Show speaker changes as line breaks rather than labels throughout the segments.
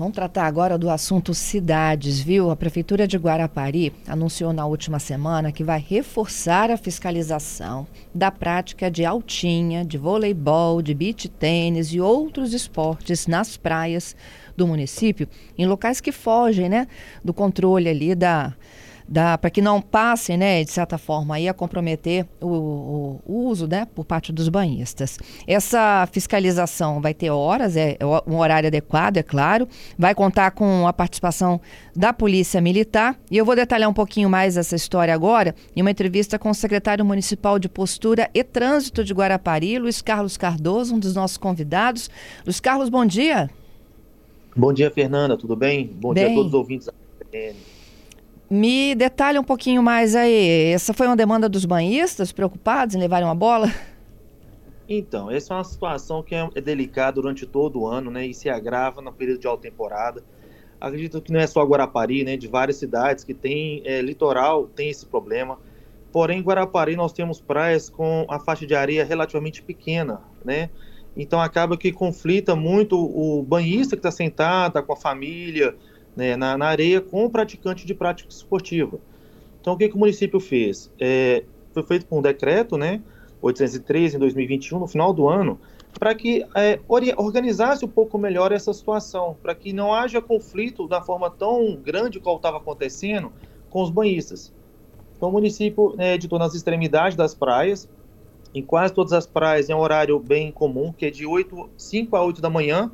Vamos tratar agora do assunto cidades, viu? A Prefeitura de Guarapari anunciou na última semana que vai reforçar a fiscalização da prática de altinha, de voleibol, de beach tênis e outros esportes nas praias do município, em locais que fogem, né, do controle ali da para que não passe, né, de certa forma, aí a comprometer o, o, o, uso, né, por parte dos banhistas. Essa fiscalização vai ter horas, é, é um horário adequado, é claro, vai contar com a participação da Polícia Militar e eu vou detalhar um pouquinho mais essa história agora em uma entrevista com o secretário municipal de Postura e Trânsito de Guarapari, Luiz Carlos Cardoso, um dos nossos convidados. Luiz Carlos, bom dia.
Bom dia, Fernanda, tudo bem? Bom bem. dia a todos os ouvintes da
me detalhe um pouquinho mais aí. Essa foi uma demanda dos banhistas preocupados em levarem uma bola?
Então, essa é uma situação que é, é delicada durante todo o ano, né? E se agrava no período de alta temporada. Acredito que não é só Guarapari, né? De várias cidades que tem é, litoral, tem esse problema. Porém, em Guarapari nós temos praias com a faixa de areia relativamente pequena, né? Então acaba que conflita muito o banhista que está sentado, tá com a família, né, na, na, areia com o praticante de prática esportiva. Então, o que, que o município fez? É, foi feito com um decreto, né, 813 em 2021, no final do ano, para que é, organizasse um pouco melhor essa situação, para que não haja conflito da forma tão grande qual estava acontecendo com os banhistas. Então, o município é, editou nas extremidades das praias, em quase todas as praias é um horário bem comum, que é de 8, 5 a 8 da manhã,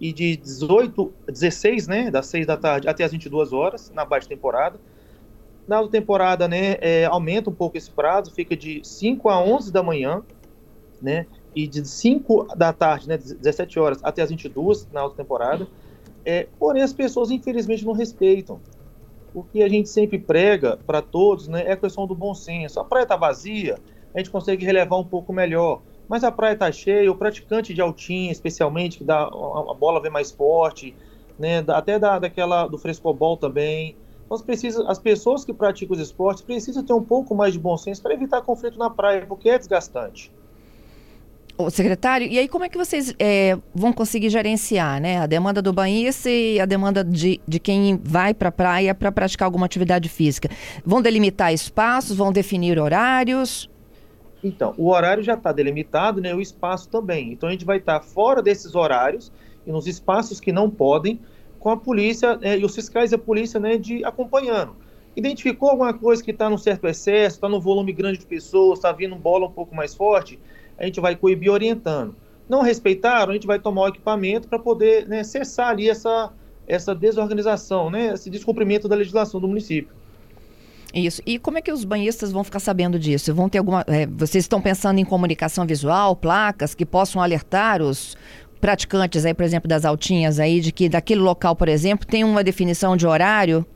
e de 18, 16, né, das 6 da tarde até as 22 horas, na baixa temporada. Na alta temporada, né, é, aumenta um pouco esse prazo, fica de 5 a 11 da manhã, né, e de 5 da tarde, né, 17 horas, até as 22 na alta temporada. É, porém, as pessoas, infelizmente, não respeitam. O que a gente sempre prega para todos né, é a questão do bom senso. A praia está vazia, a gente consegue relevar um pouco melhor mas a praia está cheia, o praticante de altinha, especialmente, que dá a, bola vem mais forte, né, até da, daquela do frescobol também. Então, precisa, as pessoas que praticam os esportes precisam ter um pouco mais de bom senso para evitar conflito na praia, porque é desgastante.
O secretário, e aí como é que vocês é, vão conseguir gerenciar né, a demanda do banhista e a demanda de, de quem vai para a praia para praticar alguma atividade física? Vão delimitar espaços, vão definir horários?
Então, o horário já está delimitado, né? O espaço também. Então, a gente vai estar tá fora desses horários e nos espaços que não podem, com a polícia é, e os fiscais e a polícia, né, de acompanhando. Identificou alguma coisa que está num certo excesso, está no volume grande de pessoas, está vindo bola um pouco mais forte, a gente vai coibir orientando. Não respeitaram, a gente vai tomar o equipamento para poder né, cessar ali essa, essa desorganização, né, esse descumprimento da legislação do município.
Isso. E como é que os banhistas vão ficar sabendo disso? Vão ter alguma. É, vocês estão pensando em comunicação visual, placas que possam alertar os praticantes aí, por exemplo, das altinhas aí, de que daquele local, por exemplo, tem uma definição de horário?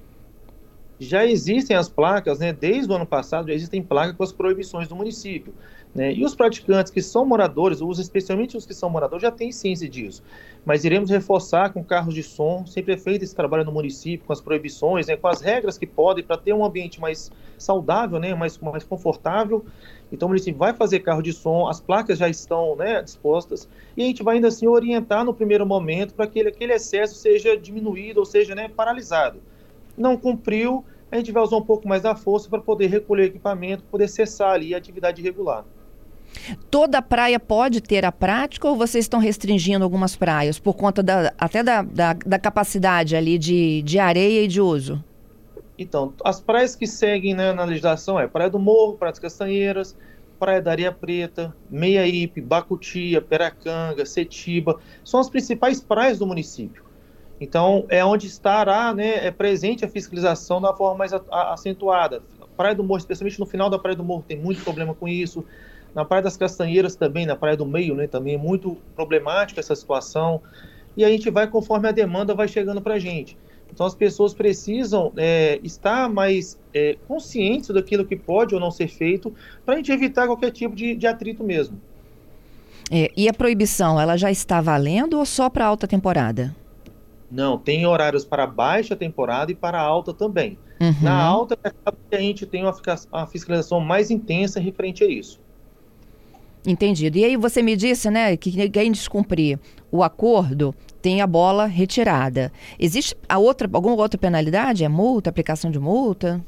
Já existem as placas, né? Desde o ano passado já existem placas com as proibições do município. Né? E os praticantes que são moradores, os, especialmente os que são moradores, já têm ciência disso. Mas iremos reforçar com carros de som, sempre é feito esse trabalho no município, com as proibições, né? com as regras que podem, para ter um ambiente mais saudável, né? mais, mais confortável. Então o município vai fazer carro de som, as placas já estão né, dispostas, e a gente vai ainda assim orientar no primeiro momento para que aquele excesso seja diminuído, ou seja, né, paralisado. Não cumpriu, a gente vai usar um pouco mais da força para poder recolher equipamento, poder cessar ali a atividade regular.
Toda praia pode ter a prática ou vocês estão restringindo algumas praias por conta da, até da, da, da capacidade ali de, de areia e de uso?
Então, as praias que seguem né, na legislação é Praia do Morro, Praia das Castanheiras, Praia da Areia Preta, Meiaípe, Bacutia, Peracanga, Setiba, são as principais praias do município. Então, é onde estará né, é presente a fiscalização da forma mais acentuada. Praia do Morro, especialmente no final da Praia do Morro, tem muito problema com isso. Na Praia das Castanheiras também, na Praia do Meio, né, também é muito problemática essa situação. E a gente vai conforme a demanda vai chegando para a gente. Então as pessoas precisam é, estar mais é, conscientes daquilo que pode ou não ser feito para a gente evitar qualquer tipo de, de atrito mesmo.
É, e a proibição, ela já está valendo ou só para alta temporada?
Não, tem horários para baixa temporada e para alta também. Uhum. Na alta, a gente tem uma, fiscalização mais intensa referente a isso.
Entendido. E aí você me disse, né, que quem descumprir o acordo, tem a bola retirada. Existe a outra, alguma outra penalidade? É multa, aplicação de multa?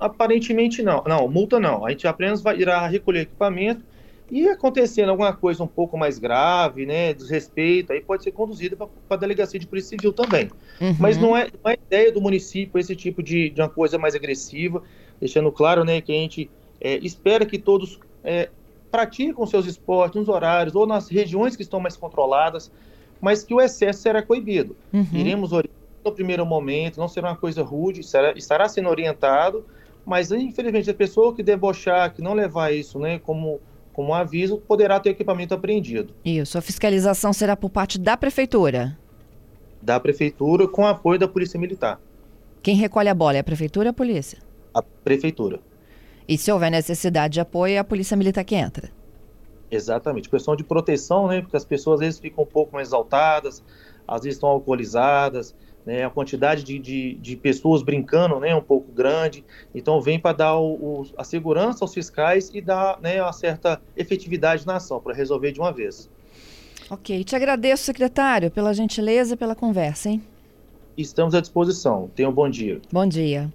Aparentemente não. Não, multa não. A gente apenas vai, irá recolher equipamento e acontecendo alguma coisa um pouco mais grave, né, desrespeito, aí pode ser conduzido para a delegacia de polícia civil também. Uhum. Mas não é, não é ideia do município esse tipo de, de uma coisa mais agressiva, deixando claro, né, que a gente é, espera que todos é, praticam seus esportes nos horários ou nas regiões que estão mais controladas, mas que o excesso será coibido. Uhum. Iremos orientar no primeiro momento, não será uma coisa rude, será, estará sendo orientado, mas infelizmente a pessoa que debochar, que não levar isso, né, como como aviso, poderá ter equipamento apreendido.
Isso. A fiscalização será por parte da prefeitura?
Da prefeitura, com apoio da Polícia Militar.
Quem recolhe a bola é a prefeitura ou a polícia?
A prefeitura.
E se houver necessidade de apoio, é a Polícia Militar que entra?
Exatamente. Questão de proteção, né? Porque as pessoas às vezes ficam um pouco mais exaltadas, às vezes estão alcoolizadas, né, a quantidade de, de, de, pessoas brincando né, é um pouco grande, então vem para dar o, o, a segurança aos fiscais e dar né, uma certa efetividade na ação, para resolver de uma vez.
Ok, te agradeço, secretário, pela gentileza e pela conversa, hein?
Estamos à disposição. Tenha um bom dia.
Bom dia.